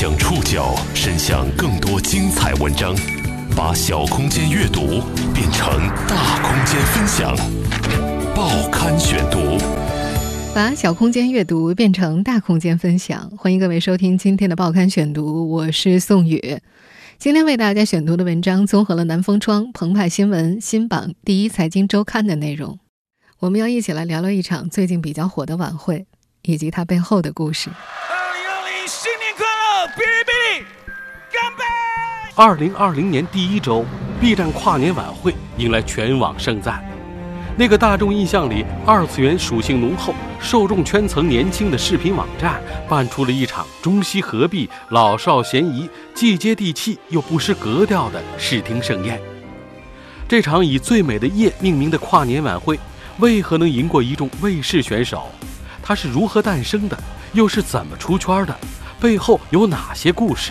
将触角伸向更多精彩文章，把小空间阅读变成大空间分享。报刊选读，把小空间阅读变成大空间分享。欢迎各位收听今天的报刊选读，我是宋宇。今天为大家选读的文章综合了南风窗、澎湃新闻、新榜、第一财经周刊的内容。我们要一起来聊聊一场最近比较火的晚会，以及它背后的故事。哔哩哔哩，干杯二零二零年第一周，B 站跨年晚会迎来全网盛赞。那个大众印象里二次元属性浓厚、受众圈层年轻的视频网站，办出了一场中西合璧、老少咸宜、既接地气又不失格调的视听盛宴。这场以最美的夜命名的跨年晚会，为何能赢过一众卫视选手？它是如何诞生的？又是怎么出圈的？背后有哪些故事？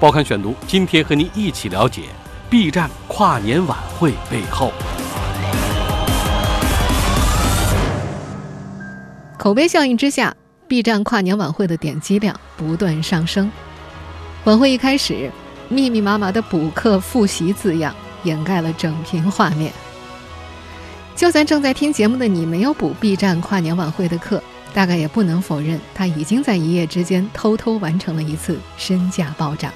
报刊选读，今天和您一起了解 B 站跨年晚会背后。口碑效应之下，B 站跨年晚会的点击量不断上升。晚会一开始，密密麻麻的补课复习字样掩盖了整屏画面。就算正在听节目的你没有补 B 站跨年晚会的课。大概也不能否认，他已经在一夜之间偷偷完成了一次身价暴涨。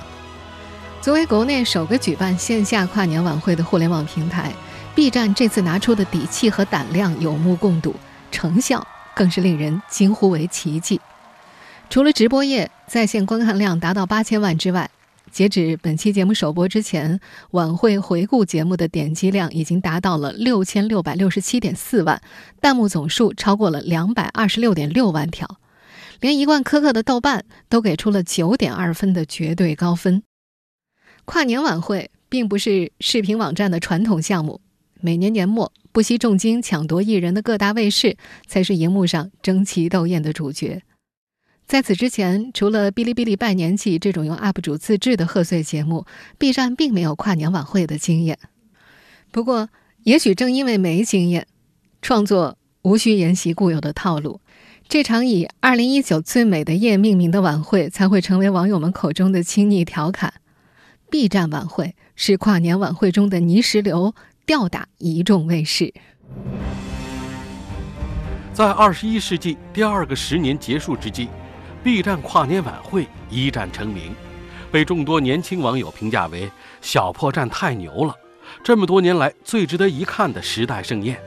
作为国内首个举办线下跨年晚会的互联网平台，B 站这次拿出的底气和胆量有目共睹，成效更是令人惊呼为奇迹。除了直播页在线观看量达到八千万之外，截止本期节目首播之前，晚会回顾节目的点击量已经达到了六千六百六十七点四万，弹幕总数超过了两百二十六点六万条，连一贯苛刻的豆瓣都给出了九点二分的绝对高分。跨年晚会并不是视频网站的传统项目，每年年末不惜重金抢夺艺人的各大卫视才是荧幕上争奇斗艳的主角。在此之前，除了哔哩哔哩拜年季这种由 UP 主自制的贺岁节目，B 站并没有跨年晚会的经验。不过，也许正因为没经验，创作无需沿袭固有的套路，这场以“二零一九最美的夜”命名的晚会才会成为网友们口中的亲昵调侃。B 站晚会是跨年晚会中的泥石流，吊打一众卫视。在二十一世纪第二个十年结束之际。B 站跨年晚会一战成名，被众多年轻网友评价为“小破站太牛了”，这么多年来最值得一看的时代盛宴。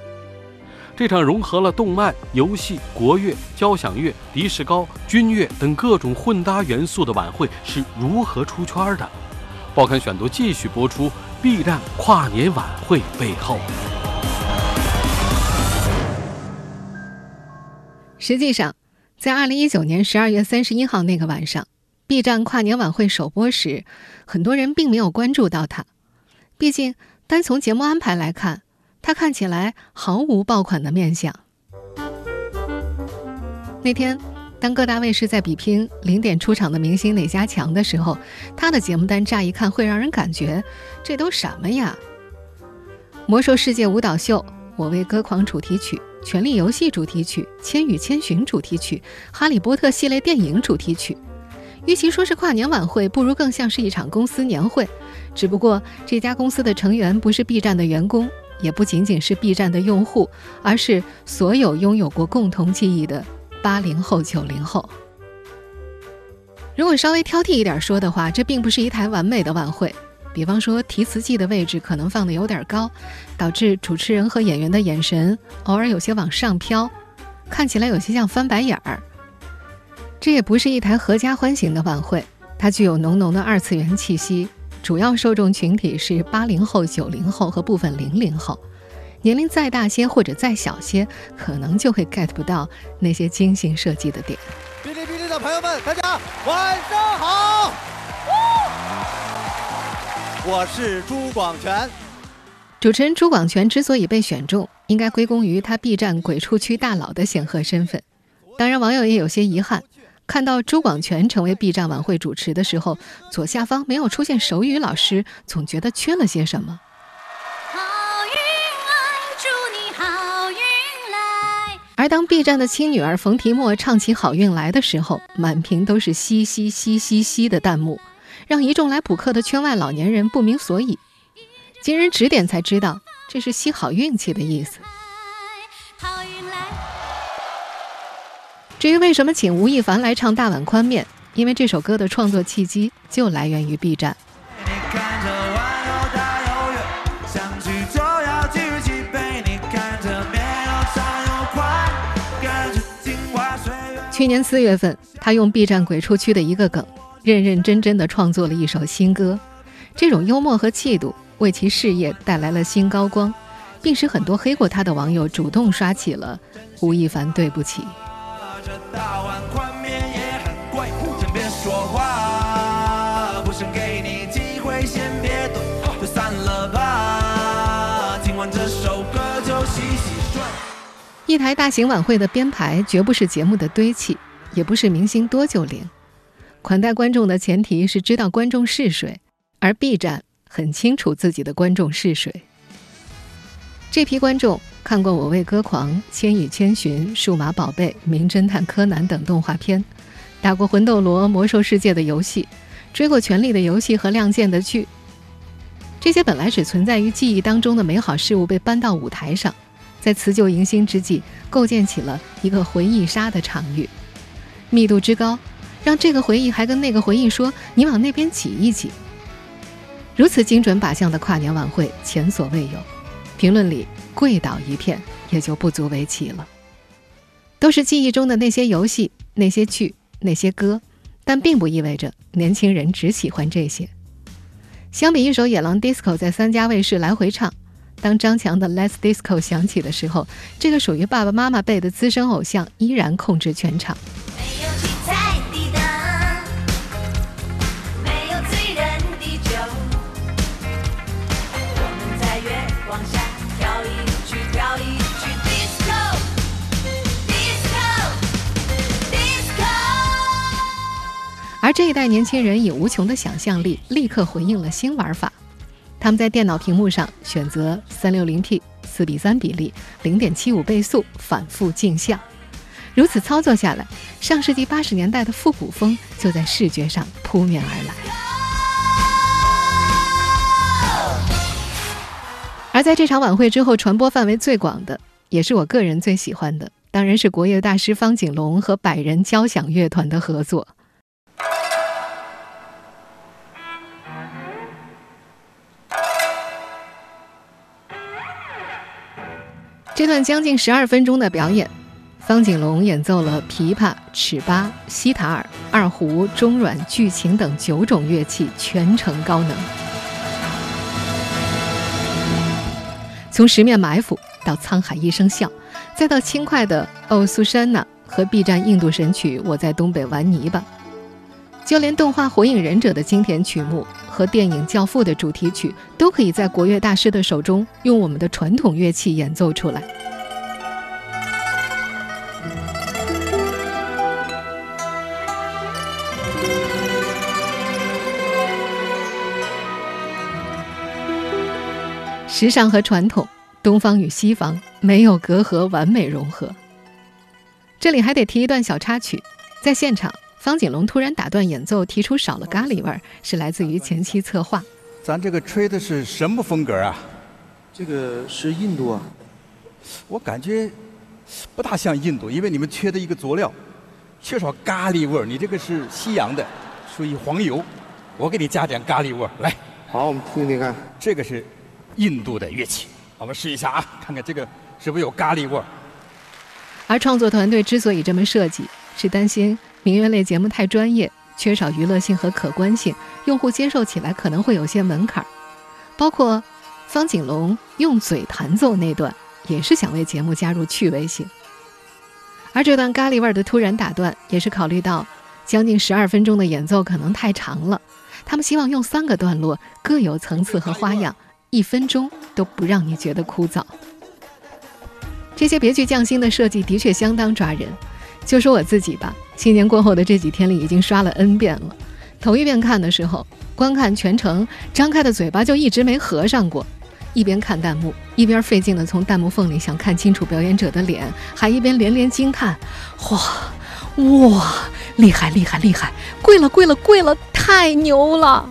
这场融合了动漫、游戏、国乐、交响乐、迪士高、军乐等各种混搭元素的晚会是如何出圈的？报刊选读继续播出 B 站跨年晚会背后。实际上。在二零一九年十二月三十一号那个晚上，B 站跨年晚会首播时，很多人并没有关注到他。毕竟，单从节目安排来看，他看起来毫无爆款的面相。那天，当各大卫视在比拼零点出场的明星哪家强的时候，他的节目单乍一看会让人感觉这都什么呀？魔兽世界舞蹈秀，我为歌狂主题曲。《权力游戏》主题曲，《千与千寻》主题曲，《哈利波特》系列电影主题曲。与其说是跨年晚会，不如更像是一场公司年会。只不过这家公司的成员不是 B 站的员工，也不仅仅是 B 站的用户，而是所有拥有过共同记忆的八零后、九零后。如果稍微挑剔一点说的话，这并不是一台完美的晚会。比方说，提词器的位置可能放的有点高，导致主持人和演员的眼神偶尔有些往上飘，看起来有些像翻白眼儿。这也不是一台合家欢型的晚会，它具有浓浓的二次元气息，主要受众群体是八零后、九零后和部分零零后，年龄再大些或者再小些，可能就会 get 不到那些精心设计的点。哔哩哔哩的朋友们，大家晚上好。我是朱广权。主持人朱广权之所以被选中，应该归功于他 B 站鬼畜区大佬的显赫身份。当然，网友也有些遗憾，看到朱广权成为 B 站晚会主持的时候，左下方没有出现手语老师，总觉得缺了些什么。好运来，祝你好运来。而当 B 站的亲女儿冯提莫唱起《好运来》的时候，满屏都是嘻嘻嘻嘻嘻的弹幕，让一众来补课的圈外老年人不明所以。经人指点才知道，这是吸好运气的意思。至于为什么请吴亦凡来唱《大碗宽面》，因为这首歌的创作契机就来源于 B 站。去年四月份，他用 B 站鬼畜区的一个梗，认认真真的创作了一首新歌。这种幽默和气度为其事业带来了新高光，并使很多黑过他的网友主动刷起了吴亦凡对不起。一台大型晚会的编排绝不是节目的堆砌，也不是明星多就灵。款待观众的前提是知道观众是谁，而 B 站很清楚自己的观众是谁。这批观众看过《我为歌狂》《千与千寻》《数码宝贝》《名侦探柯南》等动画片，打过《魂斗罗》《魔兽世界》的游戏，追过《权力的游戏》和《亮剑》的剧。这些本来只存在于记忆当中的美好事物被搬到舞台上。在辞旧迎新之际，构建起了一个回忆杀的场域，密度之高，让这个回忆还跟那个回忆说：“你往那边挤一挤。”如此精准靶向的跨年晚会前所未有，评论里跪倒一片也就不足为奇了。都是记忆中的那些游戏、那些剧、那些歌，但并不意味着年轻人只喜欢这些。相比一首《野狼 DISCO》在三家卫视来回唱。当张强的《Let's Disco》响起的时候，这个属于爸爸妈妈辈的资深偶像依然控制全场。这一代年轻人以无穷的想象力，立刻回应了新玩法。他们在电脑屏幕上选择三六零 P 四比三比例零点七五倍速反复镜像，如此操作下来，上世纪八十年代的复古风就在视觉上扑面而来。而在这场晚会之后，传播范围最广的，也是我个人最喜欢的，当然是国乐大师方景龙和百人交响乐团的合作。这段将近十二分钟的表演，方景龙演奏了琵琶、尺八、西塔尔、二胡、中阮、剧琴等九种乐器，全程高能。从十面埋伏到沧海一声笑，再到轻快的《哦苏珊娜》和 B 站印度神曲《我在东北玩泥巴》，就连动画《火影忍者》的经典曲目。和电影《教父》的主题曲都可以在国乐大师的手中用我们的传统乐器演奏出来。时尚和传统，东方与西方没有隔阂，完美融合。这里还得提一段小插曲，在现场。方锦龙突然打断演奏，提出少了咖喱味儿，是来自于前期策划。咱这个吹的是什么风格啊？这个是印度啊。我感觉不大像印度，因为你们缺的一个佐料，缺少咖喱味儿。你这个是西洋的，属于黄油，我给你加点咖喱味儿。来，好，我们听听看。这个是印度的乐器，我们试一下啊，看看这个是不是有咖喱味儿。而创作团队之所以这么设计，是担心。民乐类节目太专业，缺少娱乐性和可观性，用户接受起来可能会有些门槛儿。包括方景龙用嘴弹奏那段，也是想为节目加入趣味性。而这段咖喱味儿的突然打断，也是考虑到将近十二分钟的演奏可能太长了，他们希望用三个段落，各有层次和花样，一分钟都不让你觉得枯燥。这些别具匠心的设计的确相当抓人。就说我自己吧，新年过后的这几天里，已经刷了 N 遍了。头一遍看的时候，观看全程张开的嘴巴就一直没合上过，一边看弹幕，一边费劲地从弹幕缝里想看清楚表演者的脸，还一边连连惊叹：“哇，哇，厉害，厉害，厉害！跪了，跪了，跪了，太牛了！”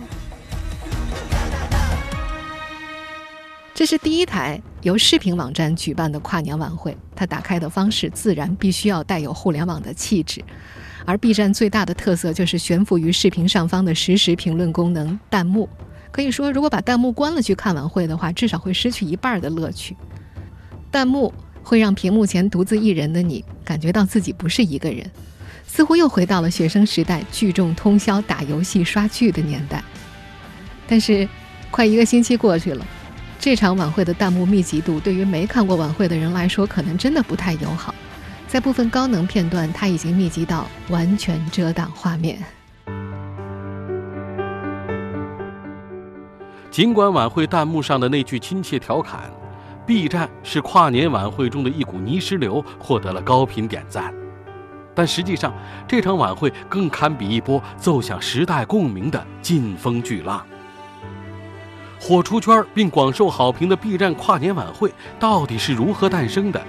这是第一台由视频网站举办的跨年晚会，它打开的方式自然必须要带有互联网的气质。而 B 站最大的特色就是悬浮于视频上方的实时评论功能——弹幕。可以说，如果把弹幕关了去看晚会的话，至少会失去一半的乐趣。弹幕会让屏幕前独自一人的你感觉到自己不是一个人，似乎又回到了学生时代聚众通宵打游戏、刷剧的年代。但是，快一个星期过去了。这场晚会的弹幕密集度，对于没看过晚会的人来说，可能真的不太友好。在部分高能片段，它已经密集到完全遮挡画面。尽管晚会弹幕上的那句亲切调侃“ B 站是跨年晚会中的一股泥石流”获得了高频点赞，但实际上，这场晚会更堪比一波奏响时代共鸣的劲风巨浪。火出圈并广受好评的 B 站跨年晚会到底是如何诞生的？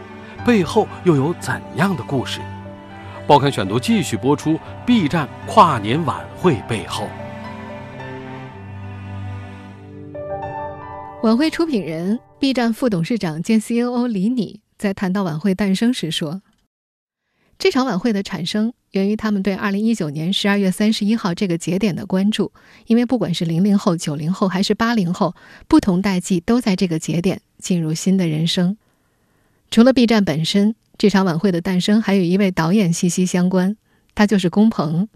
背后又有怎样的故事？报刊选读继续播出 B 站跨年晚会背后。晚会出品人 B 站副董事长兼 COO 李拟在谈到晚会诞生时说：“这场晚会的产生。”源于他们对二零一九年十二月三十一号这个节点的关注，因为不管是零零后、九零后还是八零后，不同代际都在这个节点进入新的人生。除了 B 站本身，这场晚会的诞生还与一位导演息息相关，他就是龚鹏。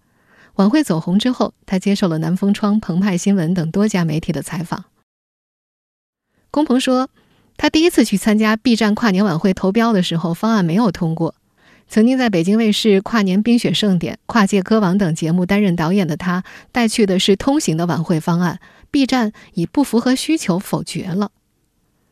晚会走红之后，他接受了南风窗、澎湃新闻等多家媒体的采访。龚鹏说，他第一次去参加 B 站跨年晚会投标的时候，方案没有通过。曾经在北京卫视《跨年冰雪盛典》《跨界歌王》等节目担任导演的他，带去的是通行的晚会方案，B 站以不符合需求否决了。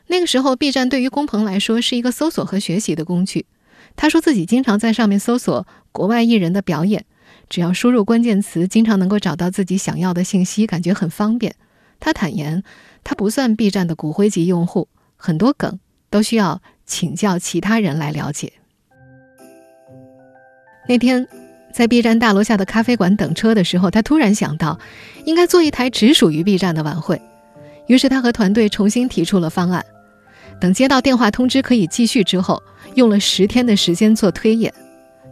那个时候，B 站对于龚鹏来说是一个搜索和学习的工具。他说自己经常在上面搜索国外艺人的表演，只要输入关键词，经常能够找到自己想要的信息，感觉很方便。他坦言，他不算 B 站的骨灰级用户，很多梗都需要请教其他人来了解。那天，在 B 站大楼下的咖啡馆等车的时候，他突然想到，应该做一台只属于 B 站的晚会。于是他和团队重新提出了方案。等接到电话通知可以继续之后，用了十天的时间做推演。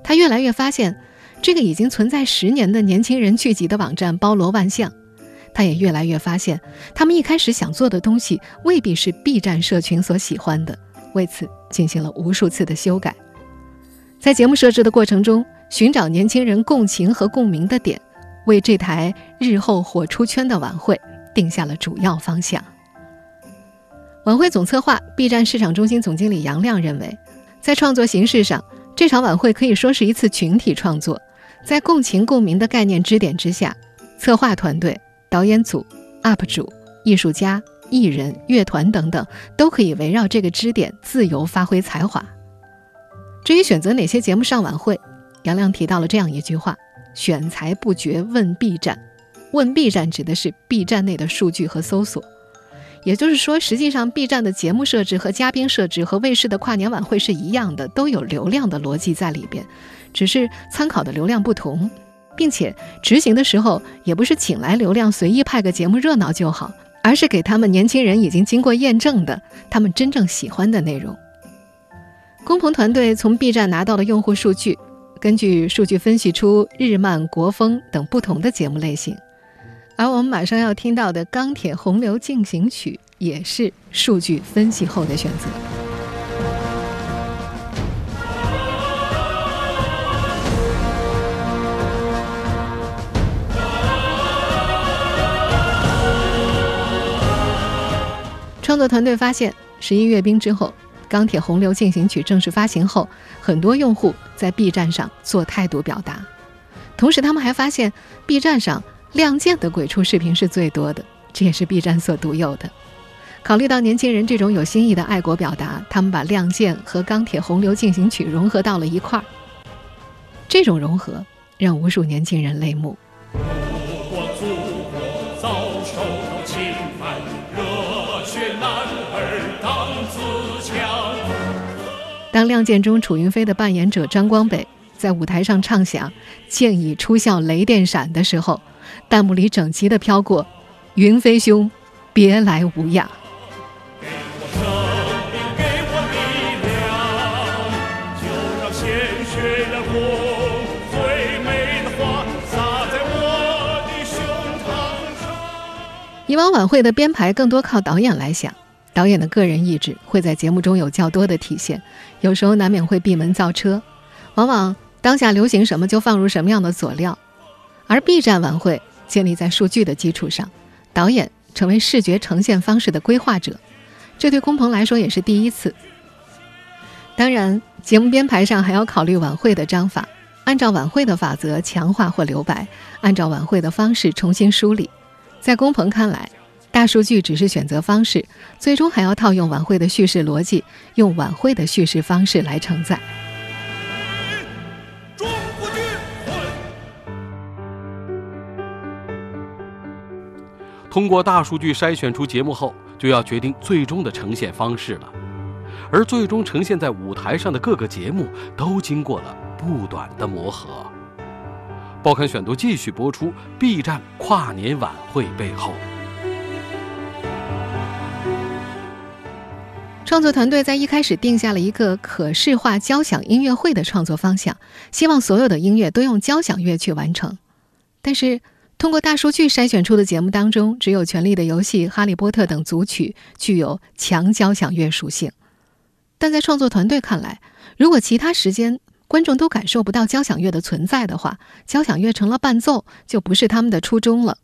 他越来越发现，这个已经存在十年的年轻人聚集的网站包罗万象。他也越来越发现，他们一开始想做的东西未必是 B 站社群所喜欢的。为此，进行了无数次的修改。在节目设置的过程中，寻找年轻人共情和共鸣的点，为这台日后火出圈的晚会定下了主要方向。晚会总策划、B 站市场中心总经理杨亮认为，在创作形式上，这场晚会可以说是一次群体创作。在共情共鸣的概念支点之下，策划团队、导演组、UP 主、艺术家、艺人、乐团等等，都可以围绕这个支点自由发挥才华。至于选择哪些节目上晚会，杨亮提到了这样一句话：“选材不绝问 B 站，问 B 站指的是 B 站内的数据和搜索。也就是说，实际上 B 站的节目设置和嘉宾设置和卫视的跨年晚会是一样的，都有流量的逻辑在里边，只是参考的流量不同，并且执行的时候也不是请来流量随意派个节目热闹就好，而是给他们年轻人已经经过验证的他们真正喜欢的内容。”工鹏团队从 B 站拿到了用户数据，根据数据分析出日漫、国风等不同的节目类型，而我们马上要听到的《钢铁洪流进行曲》也是数据分析后的选择。创作团队发现，十一阅兵之后。《钢铁洪流进行曲》正式发行后，很多用户在 B 站上做态度表达，同时他们还发现 B 站上《亮剑》的鬼畜视频是最多的，这也是 B 站所独有的。考虑到年轻人这种有新意的爱国表达，他们把《亮剑》和《钢铁洪流进行曲》融合到了一块儿。这种融合让无数年轻人泪目。当《亮剑》中楚云飞的扮演者张光北在舞台上唱响“剑已出鞘雷电闪”的时候，弹幕里整齐地飘过“云飞兄，别来无恙”。以往晚会的编排更多靠导演来想，导演的个人意志会在节目中有较多的体现，有时候难免会闭门造车，往往当下流行什么就放入什么样的佐料。而 B 站晚会建立在数据的基础上，导演成为视觉呈现方式的规划者，这对龚鹏来说也是第一次。当然，节目编排上还要考虑晚会的章法，按照晚会的法则强化或留白，按照晚会的方式重新梳理。在龚鹏看来，大数据只是选择方式，最终还要套用晚会的叙事逻辑，用晚会的叙事方式来承载。通过大数据筛选出节目后，就要决定最终的呈现方式了。而最终呈现在舞台上的各个节目，都经过了不短的磨合。报刊选读继续播出：B 站跨年晚会背后。创作团队在一开始定下了一个可视化交响音乐会的创作方向，希望所有的音乐都用交响乐去完成。但是，通过大数据筛选出的节目当中，只有《权力的游戏》《哈利波特》等组曲具有强交响乐属性。但在创作团队看来，如果其他时间，观众都感受不到交响乐的存在的话，交响乐成了伴奏，就不是他们的初衷了。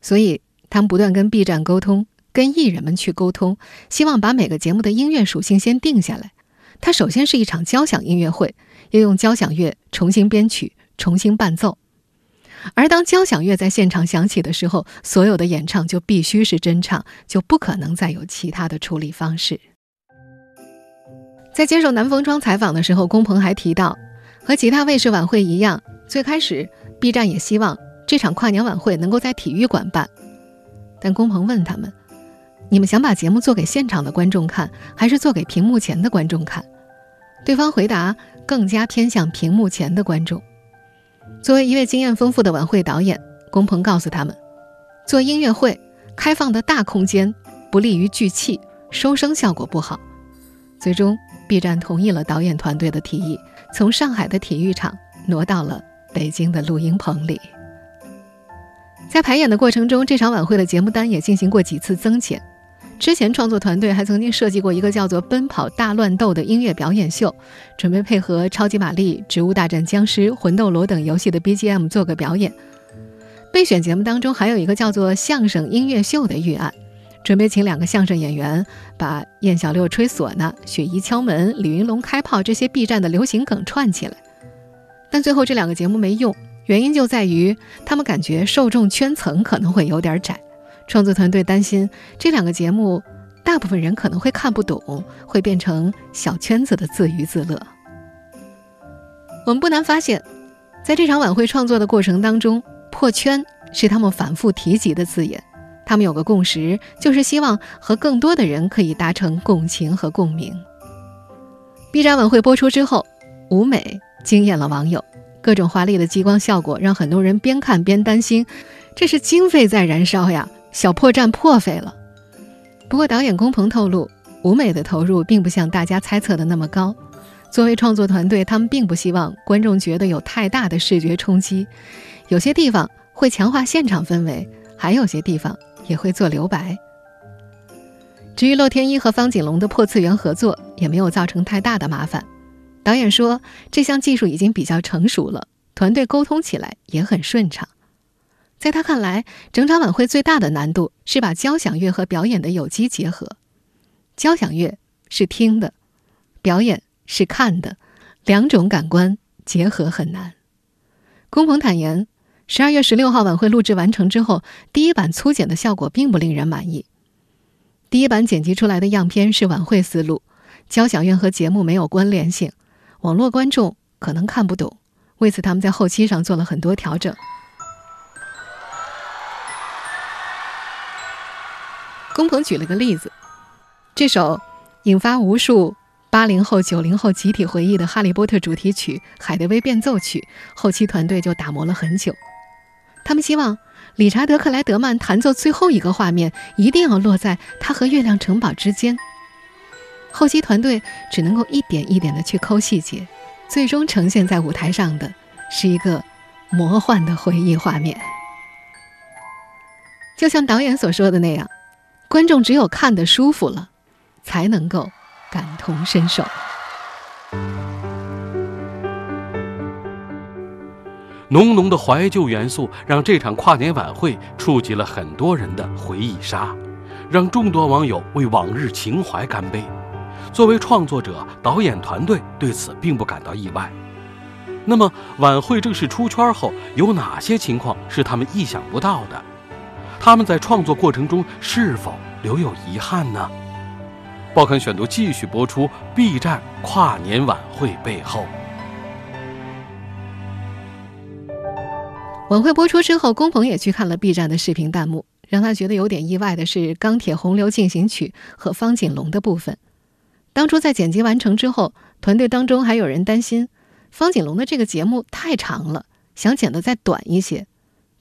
所以，他们不断跟 B 站沟通，跟艺人们去沟通，希望把每个节目的音乐属性先定下来。它首先是一场交响音乐会，要用交响乐重新编曲、重新伴奏。而当交响乐在现场响起的时候，所有的演唱就必须是真唱，就不可能再有其他的处理方式。在接受南风窗采访的时候，龚鹏还提到，和其他卫视晚会一样，最开始 B 站也希望这场跨年晚会能够在体育馆办。但龚鹏问他们：“你们想把节目做给现场的观众看，还是做给屏幕前的观众看？”对方回答：“更加偏向屏幕前的观众。”作为一位经验丰富的晚会导演，龚鹏告诉他们：“做音乐会，开放的大空间不利于聚气，收声效果不好。”最终。B 站同意了导演团队的提议，从上海的体育场挪到了北京的录音棚里。在排演的过程中，这场晚会的节目单也进行过几次增减。之前创作团队还曾经设计过一个叫做《奔跑大乱斗》的音乐表演秀，准备配合《超级玛丽》《植物大战僵尸》《魂斗罗》等游戏的 BGM 做个表演。备选节目当中还有一个叫做“相声音乐秀”的预案。准备请两个相声演员把燕小六吹唢呐、雪姨敲门、李云龙开炮这些 B 站的流行梗串起来，但最后这两个节目没用，原因就在于他们感觉受众圈层可能会有点窄，创作团队担心这两个节目大部分人可能会看不懂，会变成小圈子的自娱自乐。我们不难发现，在这场晚会创作的过程当中，“破圈”是他们反复提及的字眼。他们有个共识，就是希望和更多的人可以达成共情和共鸣。B 站晚会播出之后，舞美惊艳了网友，各种华丽的激光效果让很多人边看边担心，这是经费在燃烧呀，小破站破费了。不过导演龚鹏透露，舞美的投入并不像大家猜测的那么高。作为创作团队，他们并不希望观众觉得有太大的视觉冲击，有些地方会强化现场氛围，还有些地方。也会做留白。至于洛天依和方锦龙的破次元合作，也没有造成太大的麻烦。导演说，这项技术已经比较成熟了，团队沟通起来也很顺畅。在他看来，整场晚会最大的难度是把交响乐和表演的有机结合。交响乐是听的，表演是看的，两种感官结合很难。龚鹏坦言。十二月十六号晚会录制完成之后，第一版粗剪的效果并不令人满意。第一版剪辑出来的样片是晚会思路，交响乐和节目没有关联性，网络观众可能看不懂。为此，他们在后期上做了很多调整。龚鹏举了个例子，这首引发无数八零后、九零后集体回忆的《哈利波特》主题曲《海德薇变奏曲》，后期团队就打磨了很久。他们希望理查德·克莱德曼弹奏最后一个画面，一定要落在他和月亮城堡之间。后期团队只能够一点一点的去抠细节，最终呈现在舞台上的是一个魔幻的回忆画面。就像导演所说的那样，观众只有看得舒服了，才能够感同身受。浓浓的怀旧元素让这场跨年晚会触及了很多人的回忆杀，让众多网友为往日情怀干杯。作为创作者，导演团队对此并不感到意外。那么，晚会正式出圈后，有哪些情况是他们意想不到的？他们在创作过程中是否留有遗憾呢？报刊选读继续播出 B 站跨年晚会背后。晚会播出之后，龚鹏也去看了 B 站的视频弹幕，让他觉得有点意外的是《钢铁洪流进行曲》和方锦龙的部分。当初在剪辑完成之后，团队当中还有人担心方锦龙的这个节目太长了，想剪得再短一些。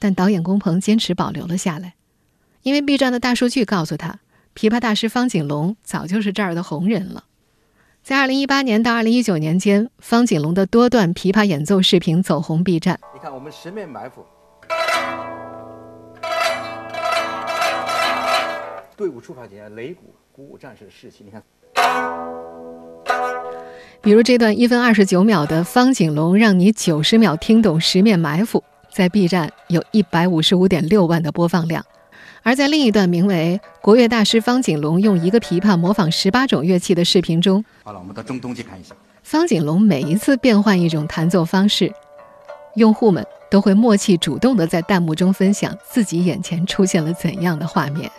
但导演龚鹏坚持保留了下来，因为 B 站的大数据告诉他，琵琶大师方锦龙早就是这儿的红人了。在2018年到2019年间，方锦龙的多段琵琶演奏视频走红 B 站。你看，我们十面埋伏，队伍出发前擂鼓，鼓舞战士的士气。你看。比如这段一分二十九秒的方景龙让你九十秒听懂十面埋伏，在 B 站有一百五十五点六万的播放量；而在另一段名为《国乐大师方景龙用一个琵琶模仿十八种乐器》的视频中，好了，我们到中东去看一下。方景龙每一次变换一种弹奏方式，用户们都会默契主动的在弹幕中分享自己眼前出现了怎样的画面。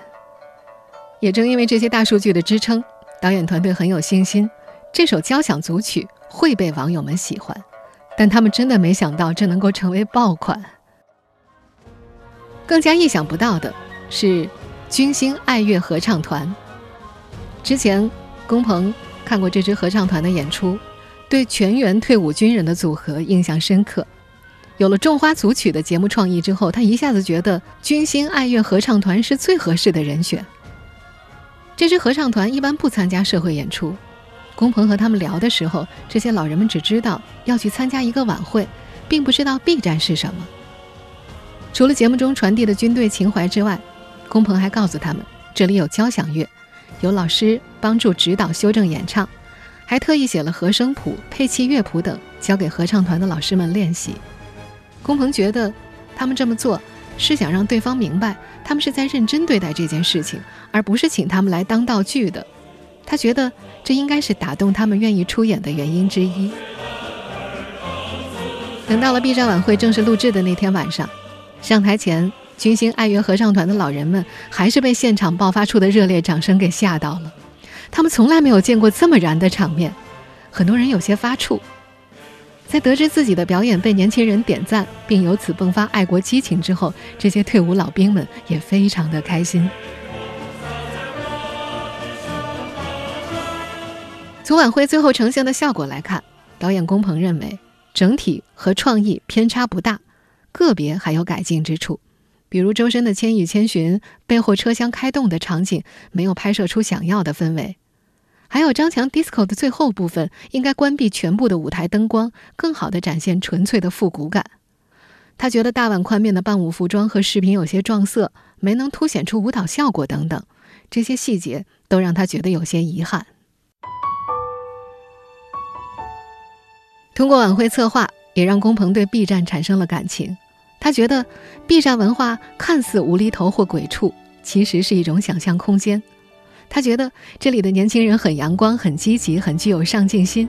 也正因为这些大数据的支撑。导演团队很有信心，这首交响组曲会被网友们喜欢，但他们真的没想到这能够成为爆款。更加意想不到的是，军星爱乐合唱团。之前，龚鹏看过这支合唱团的演出，对全员退伍军人的组合印象深刻。有了种花组曲的节目创意之后，他一下子觉得军星爱乐合唱团是最合适的人选。这支合唱团一般不参加社会演出。龚鹏和他们聊的时候，这些老人们只知道要去参加一个晚会，并不知道 B 站是什么。除了节目中传递的军队情怀之外，龚鹏还告诉他们，这里有交响乐，有老师帮助指导修正演唱，还特意写了和声谱、配器乐谱等，交给合唱团的老师们练习。龚鹏觉得，他们这么做。是想让对方明白，他们是在认真对待这件事情，而不是请他们来当道具的。他觉得这应该是打动他们愿意出演的原因之一。等到了 B 站晚会正式录制的那天晚上，上台前，军星爱乐合唱团的老人们还是被现场爆发出的热烈掌声给吓到了。他们从来没有见过这么燃的场面，很多人有些发怵。在得知自己的表演被年轻人点赞，并由此迸发爱国激情之后，这些退伍老兵们也非常的开心。从晚会最后呈现的效果来看，导演龚鹏认为整体和创意偏差不大，个别还有改进之处，比如周深的《千与千寻》背后车厢开动的场景没有拍摄出想要的氛围。还有张强 disco 的最后部分，应该关闭全部的舞台灯光，更好的展现纯粹的复古感。他觉得大碗宽面的伴舞服装和视频有些撞色，没能凸显出舞蹈效果等等，这些细节都让他觉得有些遗憾。通过晚会策划，也让龚鹏对 B 站产生了感情。他觉得 B 站文化看似无厘头或鬼畜，其实是一种想象空间。他觉得这里的年轻人很阳光、很积极、很具有上进心。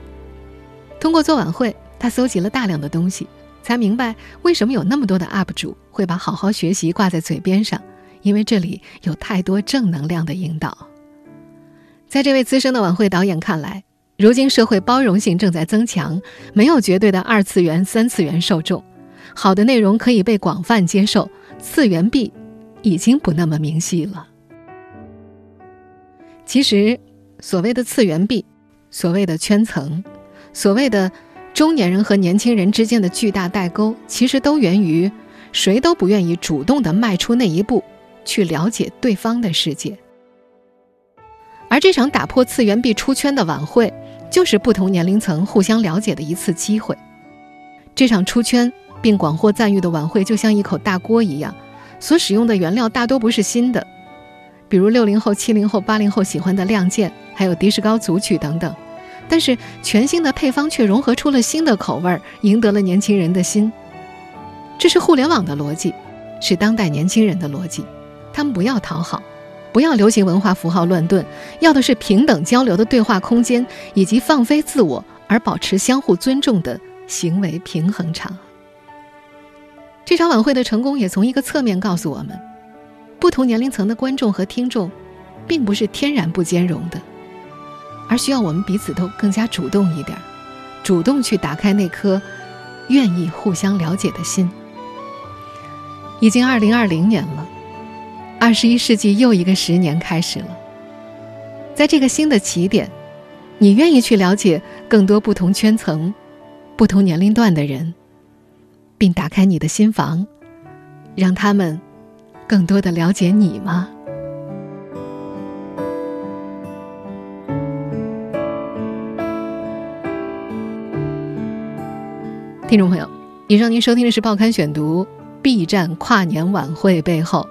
通过做晚会，他搜集了大量的东西，才明白为什么有那么多的 UP 主会把“好好学习”挂在嘴边上，因为这里有太多正能量的引导。在这位资深的晚会导演看来，如今社会包容性正在增强，没有绝对的二次元、三次元受众，好的内容可以被广泛接受，次元壁已经不那么明晰了。其实，所谓的次元壁，所谓的圈层，所谓的中年人和年轻人之间的巨大代沟，其实都源于谁都不愿意主动的迈出那一步，去了解对方的世界。而这场打破次元壁出圈的晚会，就是不同年龄层互相了解的一次机会。这场出圈并广获赞誉的晚会，就像一口大锅一样，所使用的原料大多不是新的，比如六零后、七零后、八零后喜欢的《亮剑》，还有迪士高组曲等等。但是全新的配方却融合出了新的口味儿，赢得了年轻人的心。这是互联网的逻辑，是当代年轻人的逻辑。他们不要讨好。不要流行文化符号乱炖，要的是平等交流的对话空间，以及放飞自我而保持相互尊重的行为平衡场。这场晚会的成功也从一个侧面告诉我们：不同年龄层的观众和听众，并不是天然不兼容的，而需要我们彼此都更加主动一点，主动去打开那颗愿意互相了解的心。已经二零二零年了。二十一世纪又一个十年开始了，在这个新的起点，你愿意去了解更多不同圈层、不同年龄段的人，并打开你的心房，让他们更多的了解你吗？听众朋友，以上您收听的是《报刊选读》B 站跨年晚会背后。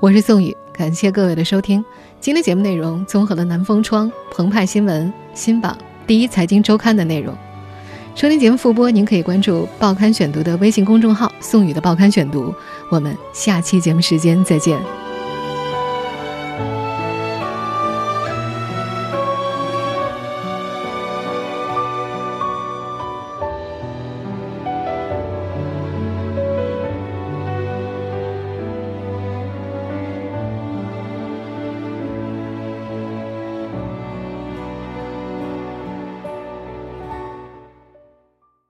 我是宋宇，感谢各位的收听。今天节目内容综合了南风窗、澎湃新闻、新榜、第一财经周刊的内容。收听节目复播，您可以关注《报刊选读》的微信公众号“宋宇的报刊选读”。我们下期节目时间再见。